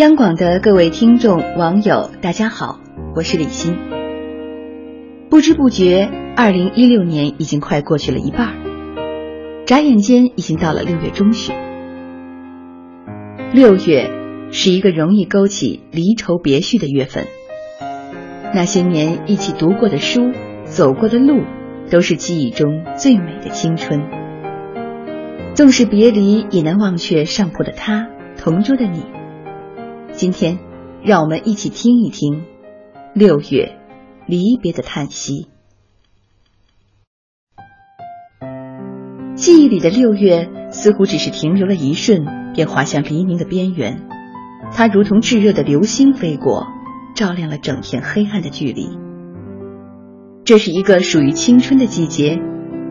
央广的各位听众、网友，大家好，我是李欣。不知不觉，二零一六年已经快过去了一半，眨眼间已经到了六月中旬。六月是一个容易勾起离愁别绪的月份，那些年一起读过的书、走过的路，都是记忆中最美的青春。纵使别离，也难忘却上铺的他，同桌的你。今天，让我们一起听一听六月离别的叹息。记忆里的六月似乎只是停留了一瞬，便滑向黎明的边缘。它如同炙热的流星飞过，照亮了整片黑暗的距离。这是一个属于青春的季节，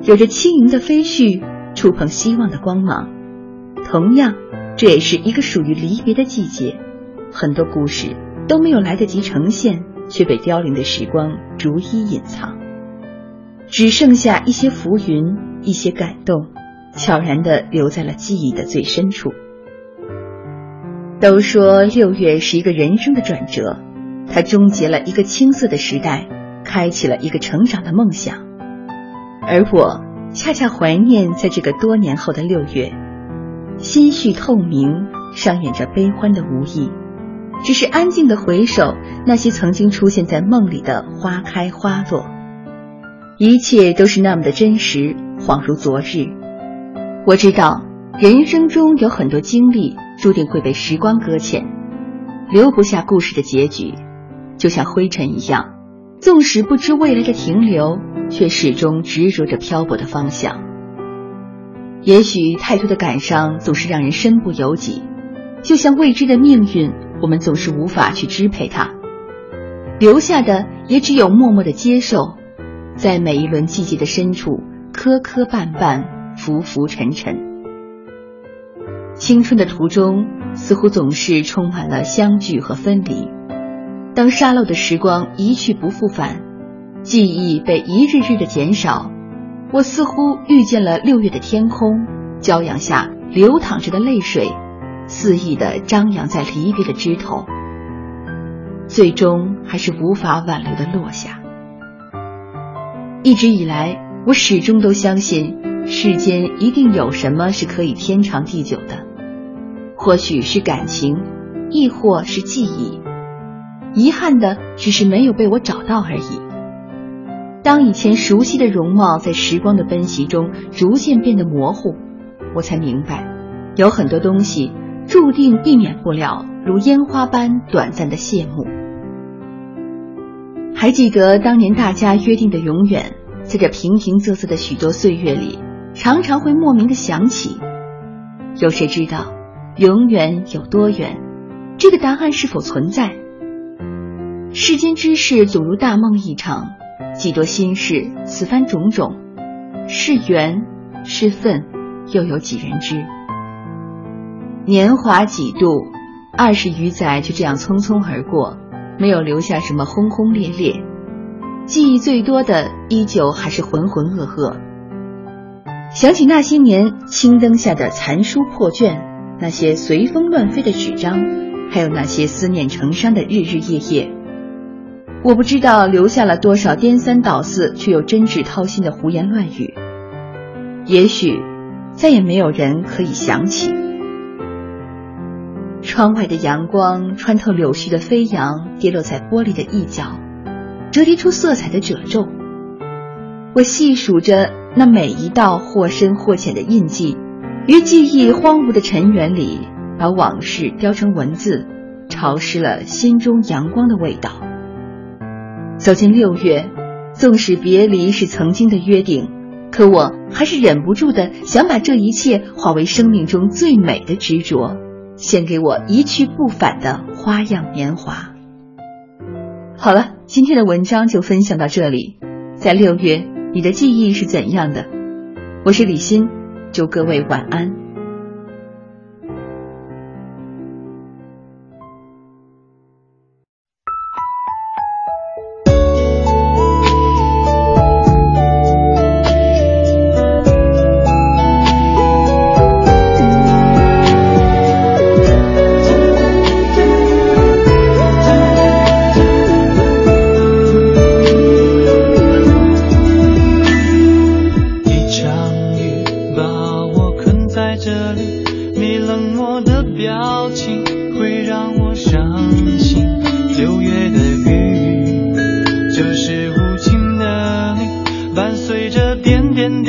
有着轻盈的飞絮，触碰希望的光芒。同样，这也是一个属于离别的季节。很多故事都没有来得及呈现，却被凋零的时光逐一隐藏，只剩下一些浮云，一些感动，悄然地留在了记忆的最深处。都说六月是一个人生的转折，它终结了一个青涩的时代，开启了一个成长的梦想。而我恰恰怀念在这个多年后的六月，心绪透明，上演着悲欢的无意。只是安静的回首那些曾经出现在梦里的花开花落，一切都是那么的真实，恍如昨日。我知道人生中有很多经历注定会被时光搁浅，留不下故事的结局，就像灰尘一样，纵使不知未来的停留，却始终执着着漂泊的方向。也许太多的感伤总是让人身不由己，就像未知的命运。我们总是无法去支配它，留下的也只有默默的接受，在每一轮季节的深处，磕磕绊绊，浮浮沉沉。青春的途中，似乎总是充满了相聚和分离。当沙漏的时光一去不复返，记忆被一日日的减少，我似乎遇见了六月的天空，骄阳下流淌着的泪水。肆意的张扬在离别的枝头，最终还是无法挽留的落下。一直以来，我始终都相信，世间一定有什么是可以天长地久的，或许是感情，亦或是记忆。遗憾的只是没有被我找到而已。当以前熟悉的容貌在时光的奔袭中逐渐变得模糊，我才明白，有很多东西。注定避免不了如烟花般短暂的谢幕。还记得当年大家约定的永远，在这平平仄仄的许多岁月里，常常会莫名的想起。有谁知道永远有多远？这个答案是否存在？世间之事总如大梦一场，几多心事，此番种种，是缘是份，又有几人知？年华几度，二十余载就这样匆匆而过，没有留下什么轰轰烈烈。记忆最多的，依旧还是浑浑噩噩。想起那些年青灯下的残书破卷，那些随风乱飞的纸张，还有那些思念成伤的日日夜夜，我不知道留下了多少颠三倒四却又真挚掏心的胡言乱语。也许，再也没有人可以想起。窗外的阳光穿透柳絮的飞扬，跌落在玻璃的一角，折叠出色彩的褶皱。我细数着那每一道或深或浅的印记，于记忆荒芜的尘缘里，把往事雕成文字，潮湿了心中阳光的味道。走进六月，纵使别离是曾经的约定，可我还是忍不住的想把这一切化为生命中最美的执着。献给我一去不返的花样年华。好了，今天的文章就分享到这里。在六月，你的记忆是怎样的？我是李欣，祝各位晚安。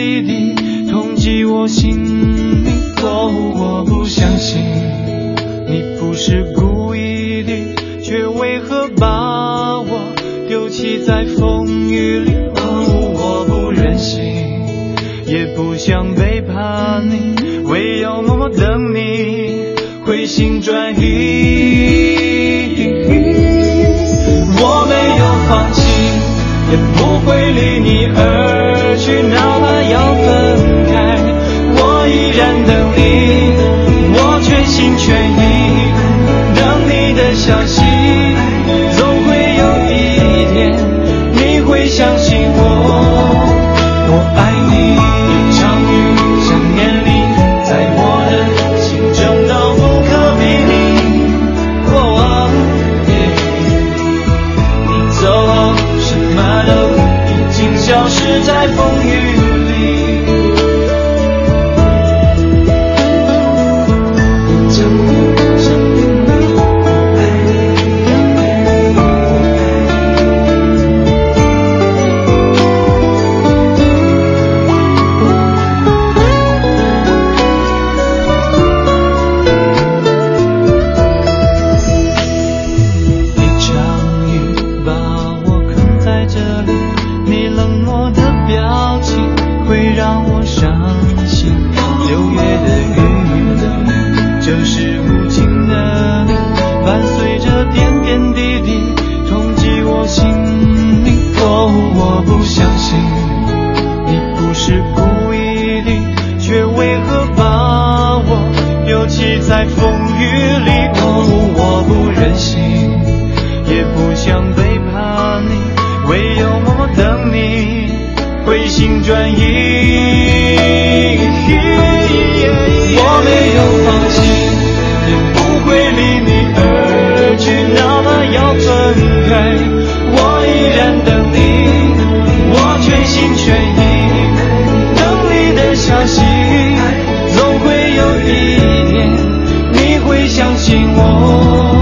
滴滴，痛击我心里。哦，我不相信你不是故意的，却为何把我丢弃在风雨里？哦，我不忍心，也不想背叛你，唯有默默等你回心转意。我没有放弃，也不会离你而在风雨里？我不忍心。也不想背叛你，唯有默默等你回心转意。我没有放弃，也不会离你而去，哪怕要分开，我依然等你，我全心全意等你的消息。总会有一，我。